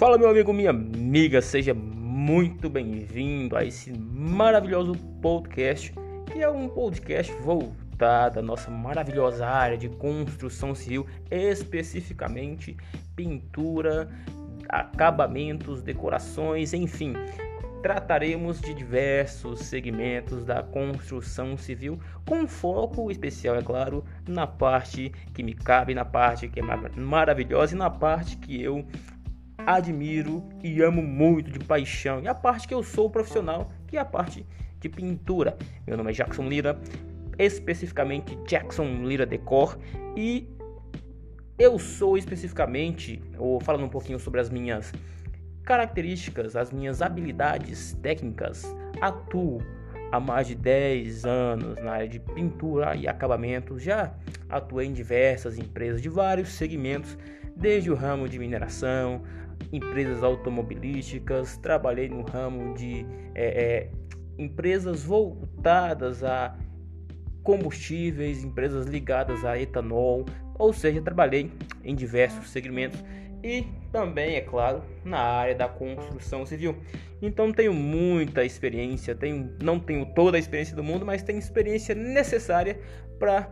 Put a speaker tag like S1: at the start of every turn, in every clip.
S1: Fala, meu amigo, minha amiga, seja muito bem-vindo a esse maravilhoso podcast, que é um podcast voltado à nossa maravilhosa área de construção civil, especificamente pintura, acabamentos, decorações, enfim. Trataremos de diversos segmentos da construção civil, com foco especial, é claro, na parte que me cabe, na parte que é maravilhosa e na parte que eu admiro e amo muito de paixão. E a parte que eu sou profissional, que é a parte de pintura. Meu nome é Jackson Lira, especificamente Jackson Lira Decor e eu sou especificamente, ou falando um pouquinho sobre as minhas características, as minhas habilidades técnicas, atuo há mais de 10 anos na área de pintura e acabamento. Já atuei em diversas empresas de vários segmentos, desde o ramo de mineração, empresas automobilísticas, trabalhei no ramo de é, é, empresas voltadas a combustíveis, empresas ligadas a etanol, ou seja, trabalhei em diversos segmentos e também, é claro, na área da construção civil. Então tenho muita experiência, tenho, não tenho toda a experiência do mundo, mas tenho experiência necessária para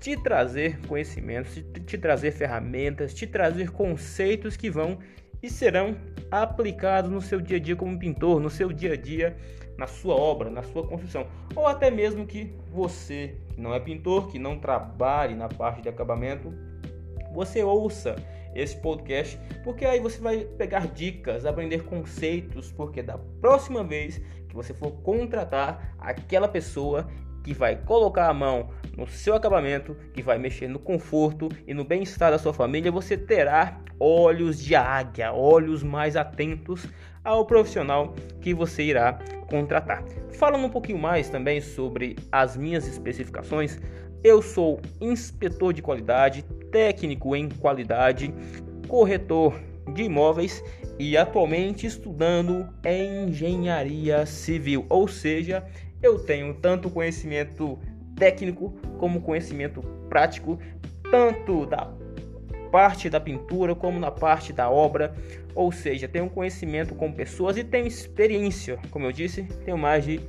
S1: te trazer conhecimentos, te, te trazer ferramentas, te trazer conceitos que vão e serão aplicados no seu dia a dia como pintor, no seu dia a dia, na sua obra, na sua construção, ou até mesmo que você que não é pintor, que não trabalhe na parte de acabamento, você ouça esse podcast, porque aí você vai pegar dicas, aprender conceitos, porque da próxima vez que você for contratar aquela pessoa, que vai colocar a mão no seu acabamento, que vai mexer no conforto e no bem-estar da sua família, você terá olhos de águia, olhos mais atentos ao profissional que você irá contratar. Falando um pouquinho mais também sobre as minhas especificações, eu sou inspetor de qualidade, técnico em qualidade, corretor de imóveis e atualmente estudando engenharia civil, ou seja, eu tenho tanto conhecimento técnico como conhecimento prático, tanto da parte da pintura como na parte da obra, ou seja, tenho conhecimento com pessoas e tenho experiência, como eu disse, tenho mais de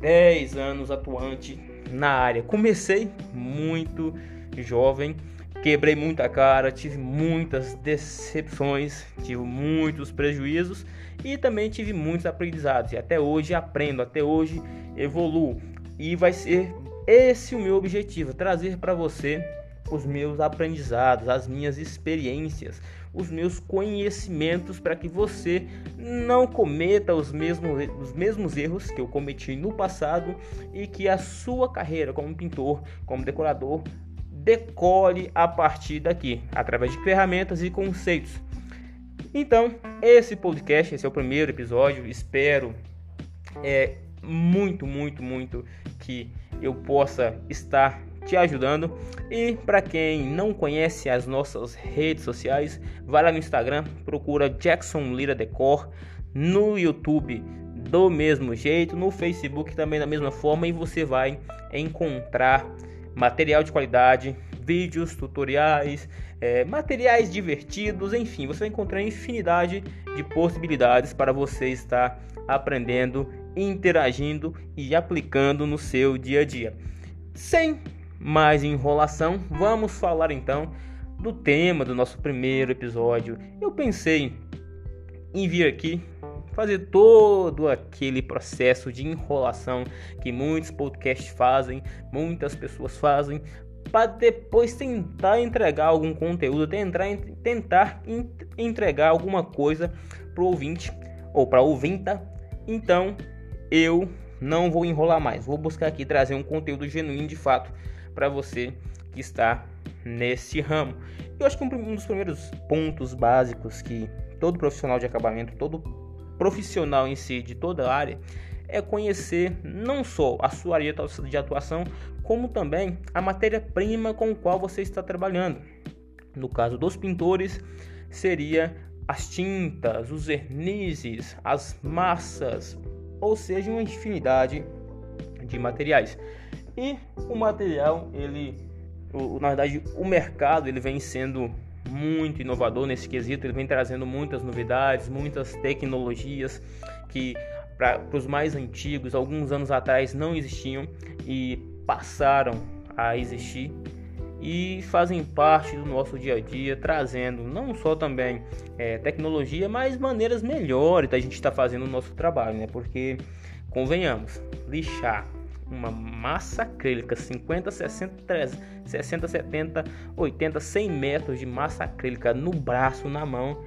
S1: 10 anos atuante na área. Comecei muito jovem, quebrei muita cara, tive muitas decepções, tive muitos prejuízos e também tive muitos aprendizados. E até hoje aprendo, até hoje evoluo. E vai ser esse o meu objetivo: trazer para você os meus aprendizados, as minhas experiências, os meus conhecimentos para que você não cometa os mesmos, os mesmos erros que eu cometi no passado e que a sua carreira como pintor, como decorador, decole a partir daqui, através de ferramentas e conceitos. Então, esse podcast, esse é o primeiro episódio. Espero é, muito, muito, muito que eu possa estar te ajudando. E para quem não conhece as nossas redes sociais, vai lá no Instagram, procura Jackson Lira Decor, no YouTube do mesmo jeito, no Facebook também da mesma forma e você vai encontrar material de qualidade, vídeos, tutoriais, é, materiais divertidos, enfim, você vai encontrar infinidade de possibilidades para você estar aprendendo, interagindo e aplicando no seu dia a dia. Sem mais enrolação, vamos falar então do tema do nosso primeiro episódio. Eu pensei em vir aqui fazer todo aquele processo de enrolação que muitos podcasts fazem, muitas pessoas fazem, para depois tentar entregar algum conteúdo, tentar, tentar entregar alguma coisa para o ouvinte ou para ouvinta. Então eu não vou enrolar mais, vou buscar aqui trazer um conteúdo genuíno de fato para você que está nesse ramo. Eu acho que um dos primeiros pontos básicos que todo profissional de acabamento, todo profissional em si de toda a área é conhecer não só a sua área de atuação, como também a matéria-prima com a qual você está trabalhando. No caso dos pintores, seria as tintas, os vernizes, as massas, ou seja, uma infinidade de materiais. E o material, ele, o, na verdade, o mercado, ele vem sendo muito inovador nesse quesito, ele vem trazendo muitas novidades, muitas tecnologias que para os mais antigos, alguns anos atrás não existiam e passaram a existir e fazem parte do nosso dia a dia, trazendo não só também é, tecnologia, mas maneiras melhores da gente estar tá fazendo o nosso trabalho, né? Porque convenhamos, lixar uma massa acrílica 50, 60, 30, 60, 70, 80, 100 metros de massa acrílica no braço, na mão,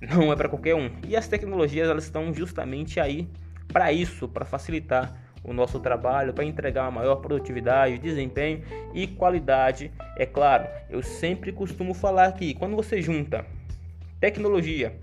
S1: não é para qualquer um. E as tecnologias elas estão justamente aí para isso, para facilitar o nosso trabalho, para entregar uma maior produtividade, desempenho e qualidade. É claro, eu sempre costumo falar que quando você junta tecnologia,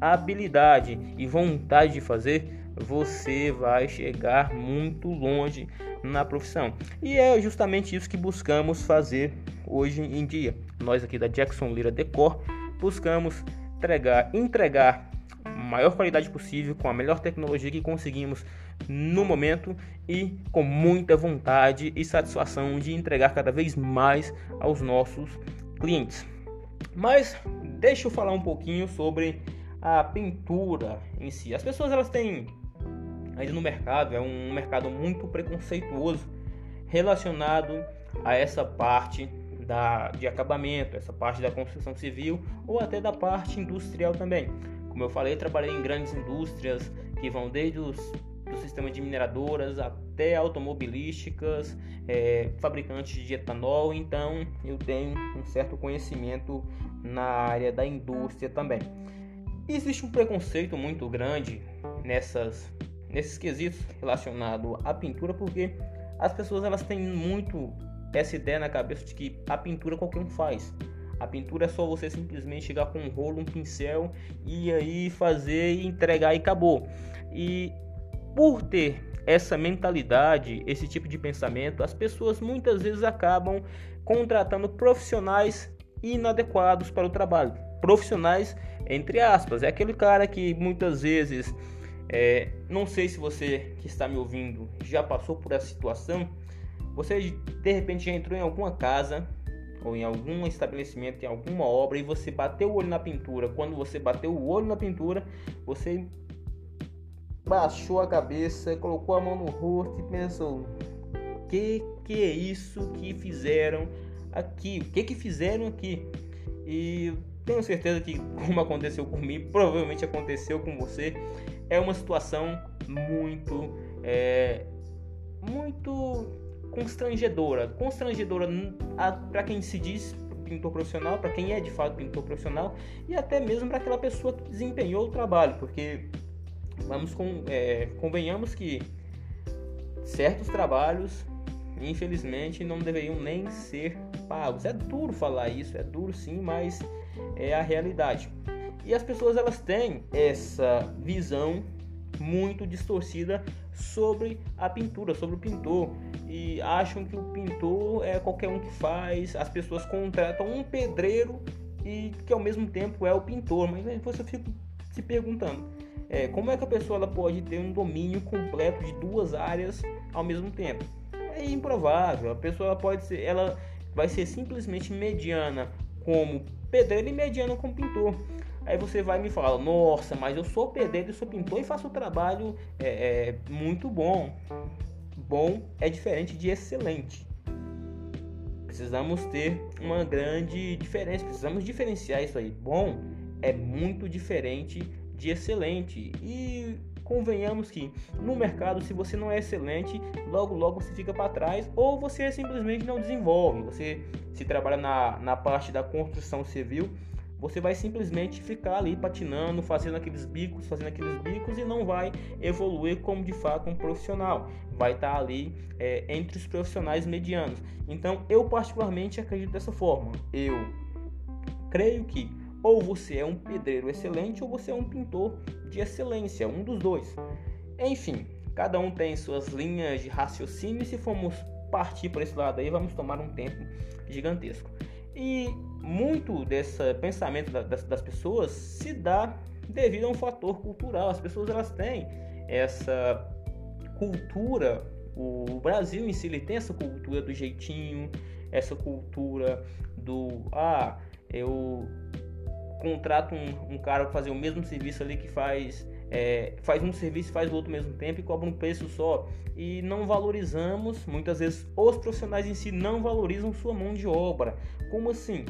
S1: habilidade e vontade de fazer, você vai chegar muito longe na profissão. E é justamente isso que buscamos fazer hoje em dia. Nós aqui da Jackson Lira Decor buscamos entregar, entregar maior qualidade possível com a melhor tecnologia que conseguimos no momento e com muita vontade e satisfação de entregar cada vez mais aos nossos clientes. Mas deixa eu falar um pouquinho sobre a pintura em si. As pessoas elas têm ainda no mercado, é um mercado muito preconceituoso relacionado a essa parte da, de acabamento, essa parte da construção civil ou até da parte industrial também. Como eu falei, trabalhei em grandes indústrias que vão desde os do sistema de mineradoras até automobilísticas, é, fabricantes de etanol, então eu tenho um certo conhecimento na área da indústria também. Existe um preconceito muito grande nessas nesses quesitos relacionados à pintura, porque as pessoas elas têm muito essa ideia na cabeça de que a pintura qualquer um faz. A pintura é só você simplesmente chegar com um rolo, um pincel e aí fazer e entregar e acabou. E por ter essa mentalidade, esse tipo de pensamento, as pessoas muitas vezes acabam contratando profissionais inadequados para o trabalho. Profissionais entre aspas, é aquele cara que muitas vezes é, não sei se você que está me ouvindo já passou por essa situação. Você de repente já entrou em alguma casa ou em algum estabelecimento, em alguma obra e você bateu o olho na pintura. Quando você bateu o olho na pintura, você baixou a cabeça, colocou a mão no rosto e pensou: que que é isso que fizeram aqui? O que que fizeram aqui? E tenho certeza que como aconteceu comigo, provavelmente aconteceu com você é uma situação muito, é, muito constrangedora. Constrangedora para quem se diz pintor profissional, para quem é de fato pintor profissional e até mesmo para aquela pessoa que desempenhou o trabalho, porque vamos com, é, convenhamos que certos trabalhos infelizmente não deveriam nem ser pagos. É duro falar isso, é duro sim, mas é a realidade. E as pessoas elas têm essa visão muito distorcida sobre a pintura, sobre o pintor e acham que o pintor é qualquer um que faz. As pessoas contratam um pedreiro e que ao mesmo tempo é o pintor, mas você fica se perguntando é, como é que a pessoa ela pode ter um domínio completo de duas áreas ao mesmo tempo? É improvável. A pessoa pode ser, ela vai ser simplesmente mediana como pedreiro e mediana como pintor. Aí você vai me falar, nossa, mas eu sou pedreiro, eu sou pintor e faço um trabalho é, é, muito bom. Bom é diferente de excelente. Precisamos ter uma grande diferença, precisamos diferenciar isso aí. Bom é muito diferente de excelente. E convenhamos que no mercado, se você não é excelente, logo logo você fica para trás ou você simplesmente não desenvolve. Você se trabalha na, na parte da construção civil, você vai simplesmente ficar ali patinando, fazendo aqueles bicos, fazendo aqueles bicos e não vai evoluir como de fato um profissional. Vai estar ali é, entre os profissionais medianos. Então, eu particularmente acredito dessa forma. Eu creio que ou você é um pedreiro excelente ou você é um pintor de excelência, um dos dois. Enfim, cada um tem suas linhas de raciocínio e se formos partir por esse lado aí, vamos tomar um tempo gigantesco. E muito desse pensamento das, das pessoas se dá devido a um fator cultural. As pessoas elas têm essa cultura, o Brasil em si ele tem essa cultura do jeitinho, essa cultura do ah, eu contrato um, um cara para fazer o mesmo serviço ali que faz é, faz um serviço faz o outro ao mesmo tempo e cobra um preço só. E não valorizamos, muitas vezes os profissionais em si não valorizam sua mão de obra. Como assim?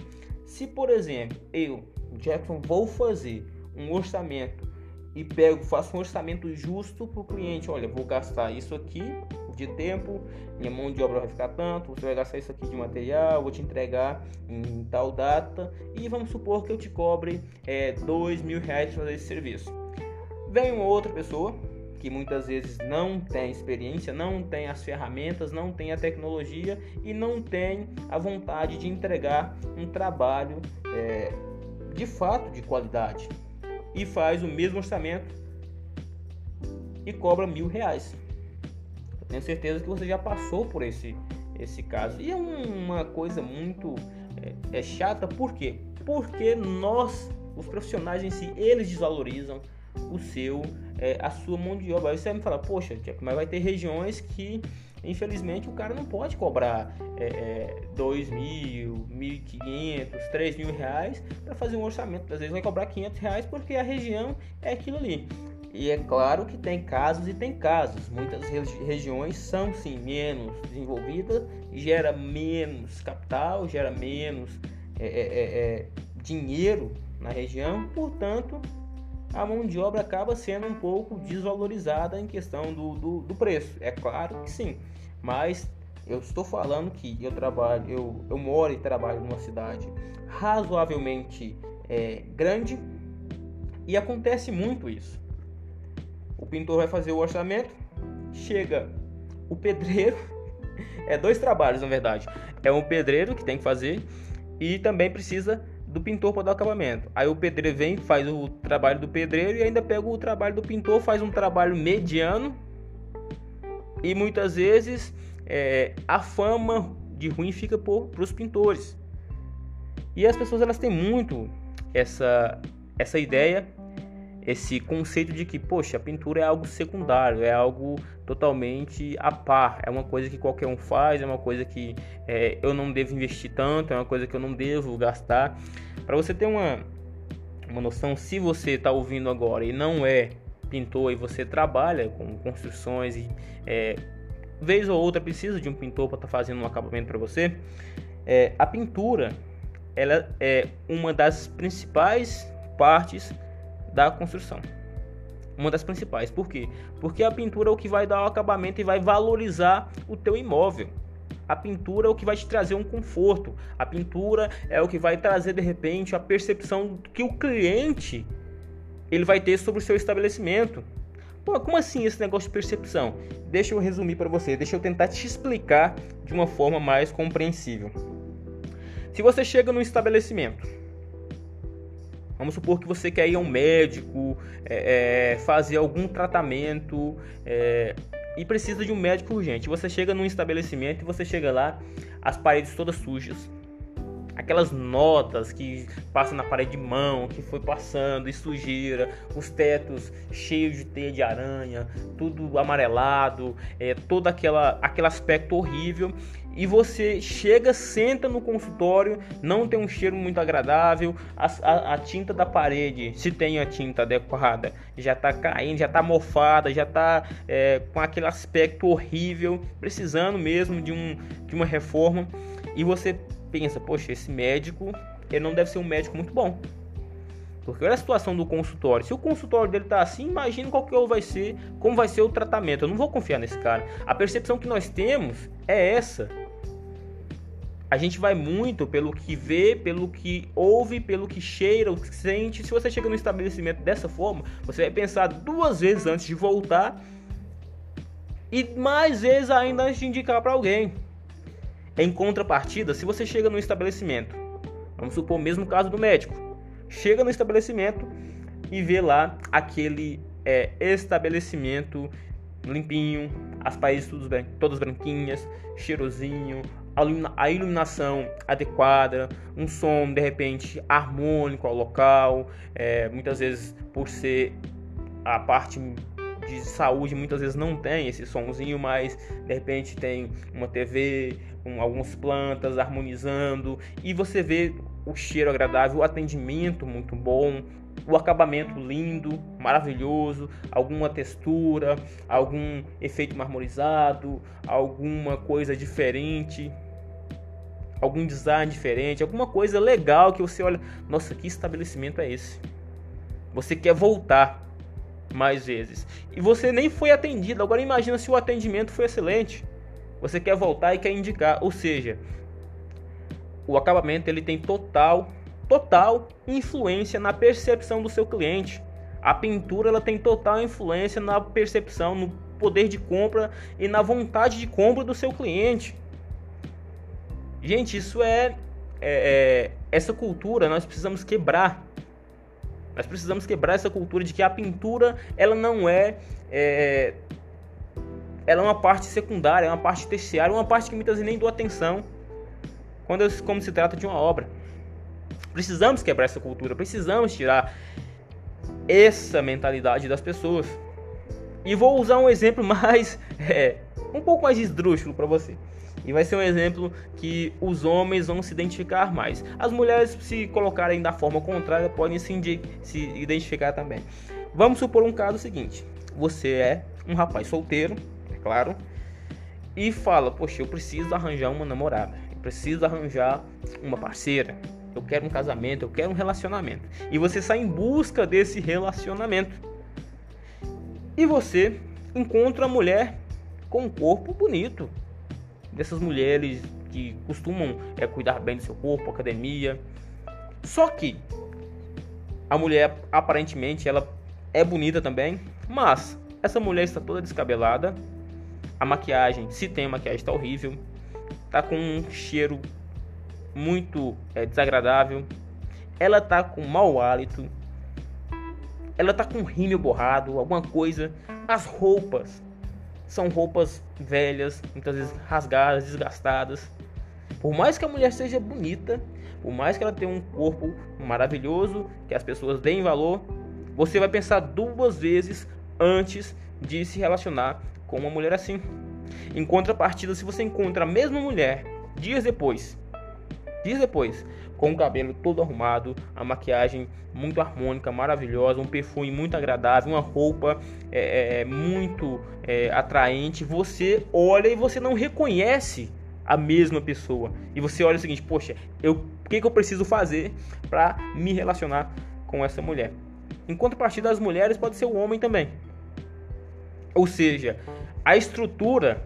S1: Se, por exemplo, eu, Jackson, vou fazer um orçamento e pego, faço um orçamento justo para o cliente, olha, vou gastar isso aqui de tempo, minha mão de obra vai ficar tanto, você vai gastar isso aqui de material, vou te entregar em tal data. E vamos supor que eu te cobre é, dois mil reais para fazer esse serviço. Vem uma outra pessoa que muitas vezes não tem experiência, não tem as ferramentas, não tem a tecnologia e não tem a vontade de entregar um trabalho é, de fato de qualidade e faz o mesmo orçamento e cobra mil reais. Tenho certeza que você já passou por esse, esse caso. E é uma coisa muito é, é chata, por quê? Porque nós, os profissionais em si, eles desvalorizam o seu, é, a sua mão de obra. Aí você vai me falar, poxa, mas vai ter regiões que infelizmente o cara não pode cobrar é, é, dois mil, mil e quinhentos, três mil reais para fazer um orçamento. Às vezes vai cobrar 500 reais porque a região é aquilo ali. E é claro que tem casos e tem casos. Muitas regiões são sim menos desenvolvidas, gera menos capital, gera menos é, é, é, é dinheiro na região, portanto a mão de obra acaba sendo um pouco desvalorizada em questão do, do, do preço. É claro que sim, mas eu estou falando que eu trabalho, eu, eu moro e trabalho numa cidade razoavelmente é, grande e acontece muito isso. O pintor vai fazer o orçamento, chega o pedreiro, é dois trabalhos na verdade. É um pedreiro que tem que fazer e também precisa do pintor para dar o acabamento. Aí o pedreiro vem, faz o trabalho do pedreiro e ainda pega o trabalho do pintor, faz um trabalho mediano e muitas vezes é, a fama de ruim fica para os pintores. E as pessoas elas têm muito essa, essa ideia esse conceito de que, poxa, a pintura é algo secundário, é algo totalmente a par, é uma coisa que qualquer um faz, é uma coisa que é, eu não devo investir tanto, é uma coisa que eu não devo gastar. Para você ter uma, uma noção, se você está ouvindo agora e não é pintor e você trabalha com construções e é, vez ou outra precisa de um pintor para estar tá fazendo um acabamento para você, é, a pintura ela é uma das principais partes da construção. Uma das principais. Por quê? Porque a pintura é o que vai dar o acabamento e vai valorizar o teu imóvel. A pintura é o que vai te trazer um conforto. A pintura é o que vai trazer de repente a percepção que o cliente ele vai ter sobre o seu estabelecimento. Pô, como assim esse negócio de percepção? Deixa eu resumir para você, deixa eu tentar te explicar de uma forma mais compreensível. Se você chega no estabelecimento Vamos supor que você quer ir a um médico, é, é, fazer algum tratamento é, e precisa de um médico urgente. Você chega num estabelecimento e você chega lá, as paredes todas sujas, aquelas notas que passam na parede de mão, que foi passando e sujeira, os tetos cheios de teia de aranha, tudo amarelado, é, todo aquela, aquele aspecto horrível e você chega, senta no consultório, não tem um cheiro muito agradável, a, a, a tinta da parede, se tem a tinta adequada, já está caindo, já está mofada, já está é, com aquele aspecto horrível, precisando mesmo de, um, de uma reforma. E você pensa, poxa, esse médico, ele não deve ser um médico muito bom. Porque olha a situação do consultório. Se o consultório dele tá assim, imagina qual que vai ser, como vai ser o tratamento. Eu não vou confiar nesse cara. A percepção que nós temos é essa. A gente vai muito pelo que vê, pelo que ouve, pelo que cheira, o que sente. Se você chega no estabelecimento dessa forma, você vai pensar duas vezes antes de voltar e mais vezes ainda antes de indicar para alguém. Em contrapartida, se você chega no estabelecimento, vamos supor o mesmo caso do médico chega no estabelecimento e vê lá aquele é, estabelecimento limpinho, as paredes todas branquinhas, cheirosinho, a iluminação adequada, um som de repente harmônico ao local, é, muitas vezes por ser a parte de saúde muitas vezes não tem esse somzinho, mas de repente tem uma TV, um, algumas plantas harmonizando e você vê o cheiro agradável, o atendimento muito bom, o acabamento lindo, maravilhoso, alguma textura, algum efeito marmorizado, alguma coisa diferente, algum design diferente, alguma coisa legal que você olha, nossa, que estabelecimento é esse? Você quer voltar mais vezes. E você nem foi atendido. Agora imagina se o atendimento foi excelente. Você quer voltar e quer indicar, ou seja, o acabamento ele tem total total influência na percepção do seu cliente. A pintura ela tem total influência na percepção, no poder de compra e na vontade de compra do seu cliente. Gente, isso é, é, é essa cultura nós precisamos quebrar. Nós precisamos quebrar essa cultura de que a pintura ela não é, é ela é uma parte secundária, é uma parte terciária, uma parte que muitas vezes nem dou atenção quando como se trata de uma obra. Precisamos quebrar essa cultura, precisamos tirar essa mentalidade das pessoas. E vou usar um exemplo mais, é, um pouco mais esdrúxulo para você. E vai ser um exemplo que os homens vão se identificar mais. As mulheres, se colocarem da forma contrária, podem se, se identificar também. Vamos supor um caso seguinte: você é um rapaz solteiro, é claro, e fala: Poxa, eu preciso arranjar uma namorada, eu preciso arranjar uma parceira, eu quero um casamento, eu quero um relacionamento. E você sai em busca desse relacionamento. E você encontra a mulher com um corpo bonito. Dessas mulheres que costumam é, cuidar bem do seu corpo, academia. Só que a mulher aparentemente ela é bonita também, mas essa mulher está toda descabelada. A maquiagem, se tem maquiagem, está horrível. Tá com um cheiro muito é, desagradável. Ela tá com mau hálito. Ela tá com rímel borrado, alguma coisa. As roupas são roupas velhas, muitas vezes rasgadas, desgastadas. Por mais que a mulher seja bonita, por mais que ela tenha um corpo maravilhoso, que as pessoas deem valor, você vai pensar duas vezes antes de se relacionar com uma mulher assim. Em contrapartida, se você encontra a mesma mulher dias depois Dias depois, com o cabelo todo arrumado, a maquiagem muito harmônica, maravilhosa, um perfume muito agradável, uma roupa é, é, é, muito é, atraente, você olha e você não reconhece a mesma pessoa. E você olha o seguinte: poxa, eu, o que, que eu preciso fazer para me relacionar com essa mulher? Em contrapartida, das mulheres pode ser o homem também. Ou seja, a estrutura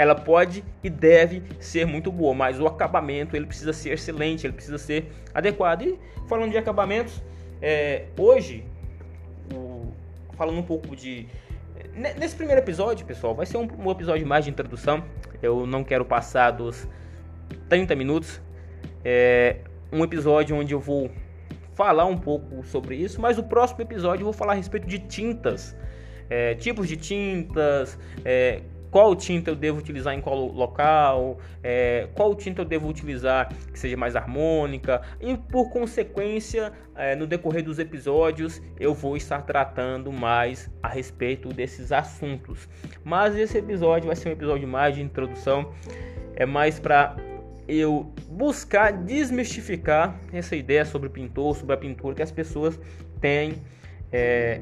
S1: ela pode e deve ser muito boa, mas o acabamento ele precisa ser excelente, ele precisa ser adequado. E falando de acabamentos, é, hoje, o, falando um pouco de. Nesse primeiro episódio, pessoal, vai ser um, um episódio mais de introdução. Eu não quero passar dos 30 minutos. É um episódio onde eu vou falar um pouco sobre isso, mas o próximo episódio eu vou falar a respeito de tintas, é, tipos de tintas, é, qual tinta eu devo utilizar em qual local, é, qual tinta eu devo utilizar que seja mais harmônica e por consequência é, no decorrer dos episódios eu vou estar tratando mais a respeito desses assuntos. Mas esse episódio vai ser um episódio mais de introdução, é mais para eu buscar desmistificar essa ideia sobre pintor, sobre a pintura que as pessoas têm é,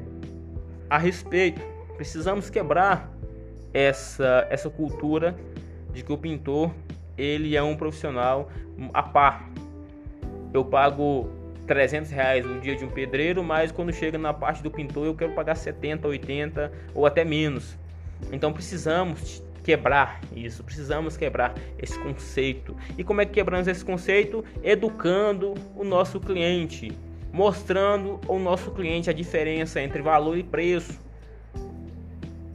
S1: a respeito. Precisamos quebrar essa, essa cultura de que o pintor ele é um profissional a par. Eu pago 300 reais no dia de um pedreiro, mas quando chega na parte do pintor eu quero pagar 70, 80 ou até menos. Então precisamos quebrar isso, precisamos quebrar esse conceito. E como é que quebramos esse conceito? Educando o nosso cliente, mostrando ao nosso cliente a diferença entre valor e preço.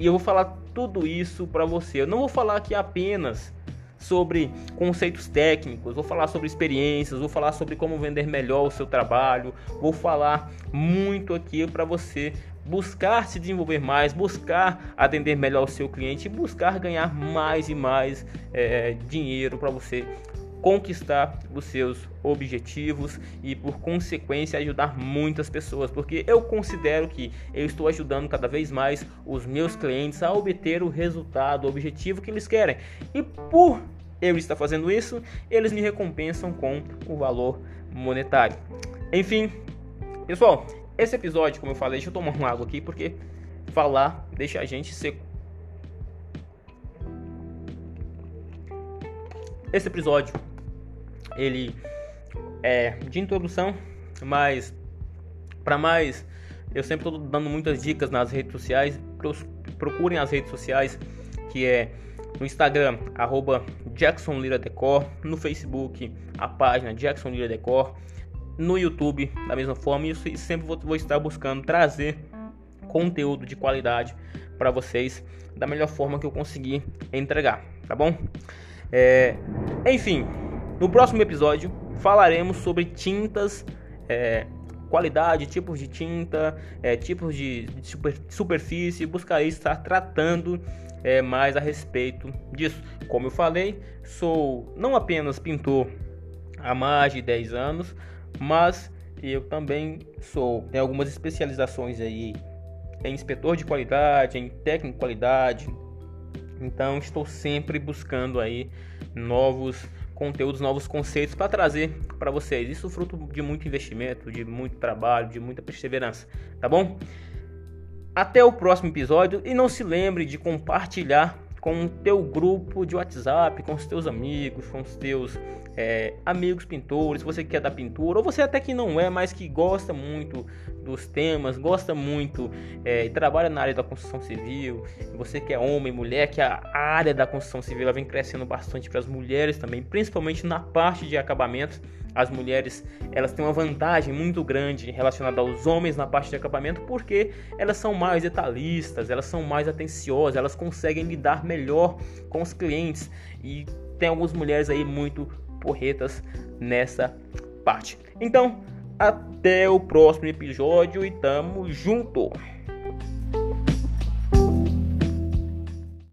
S1: E eu vou falar tudo isso para você. Eu não vou falar aqui apenas sobre conceitos técnicos, vou falar sobre experiências, vou falar sobre como vender melhor o seu trabalho, vou falar muito aqui para você buscar se desenvolver mais, buscar atender melhor o seu cliente, buscar ganhar mais e mais é, dinheiro para você conquistar os seus objetivos e por consequência ajudar muitas pessoas, porque eu considero que eu estou ajudando cada vez mais os meus clientes a obter o resultado, o objetivo que eles querem. E por eu estar fazendo isso, eles me recompensam com o valor monetário. Enfim, pessoal, esse episódio, como eu falei, deixa eu tomar uma água aqui porque falar deixa a gente seco. Esse episódio ele é de introdução, mas para mais eu sempre estou dando muitas dicas nas redes sociais. Procurem as redes sociais que é no Instagram, arroba Jackson Lira Decor, no Facebook, a página Jackson Lira Decor, no YouTube, da mesma forma, e sempre vou, vou estar buscando trazer conteúdo de qualidade para vocês da melhor forma que eu conseguir entregar, tá bom? É, enfim, no próximo episódio falaremos sobre tintas, é, qualidade, tipos de tinta, é, tipos de, super, superfície. Buscarei estar tratando é, mais a respeito disso. Como eu falei, sou não apenas pintor há mais de 10 anos, mas eu também sou, tenho algumas especializações aí em inspetor de qualidade, em técnico de qualidade. Então estou sempre buscando aí novos conteúdos, novos conceitos para trazer para vocês. Isso fruto de muito investimento, de muito trabalho, de muita perseverança, tá bom? Até o próximo episódio e não se lembre de compartilhar com o teu grupo de WhatsApp, com os teus amigos, com os teus é, amigos pintores, você que quer da pintura, ou você até que não é, mas que gosta muito dos temas, gosta muito é, e trabalha na área da construção civil, você que é homem, mulher, que a área da construção civil vem crescendo bastante para as mulheres também, principalmente na parte de acabamentos as mulheres elas têm uma vantagem muito grande relacionada aos homens na parte de acabamento porque elas são mais detalhistas, elas são mais atenciosas, elas conseguem lidar melhor com os clientes e tem algumas mulheres aí muito porretas nessa parte. Então, até o próximo episódio e tamo junto!